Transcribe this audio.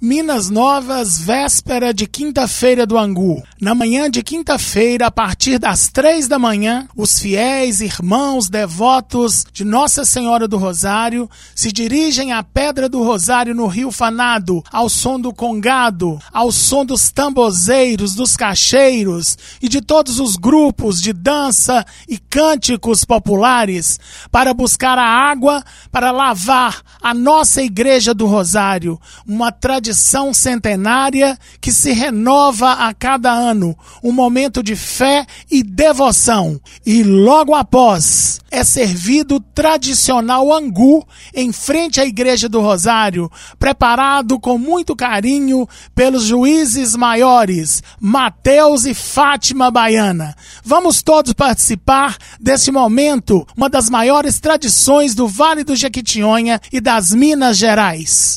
Minas Novas, véspera de quinta-feira do Angu. Na manhã de quinta-feira, a partir das três da manhã, os fiéis, irmãos, devotos de Nossa Senhora do Rosário se dirigem à Pedra do Rosário no Rio Fanado, ao som do congado, ao som dos tambozeiros, dos cacheiros e de todos os grupos de dança e cânticos populares para buscar a água para lavar a nossa Igreja do Rosário, uma tradição tradição centenária que se renova a cada ano, um momento de fé e devoção. E logo após é servido tradicional angu em frente à Igreja do Rosário, preparado com muito carinho pelos juízes maiores, Mateus e Fátima Baiana. Vamos todos participar desse momento, uma das maiores tradições do Vale do Jequitinhonha e das Minas Gerais.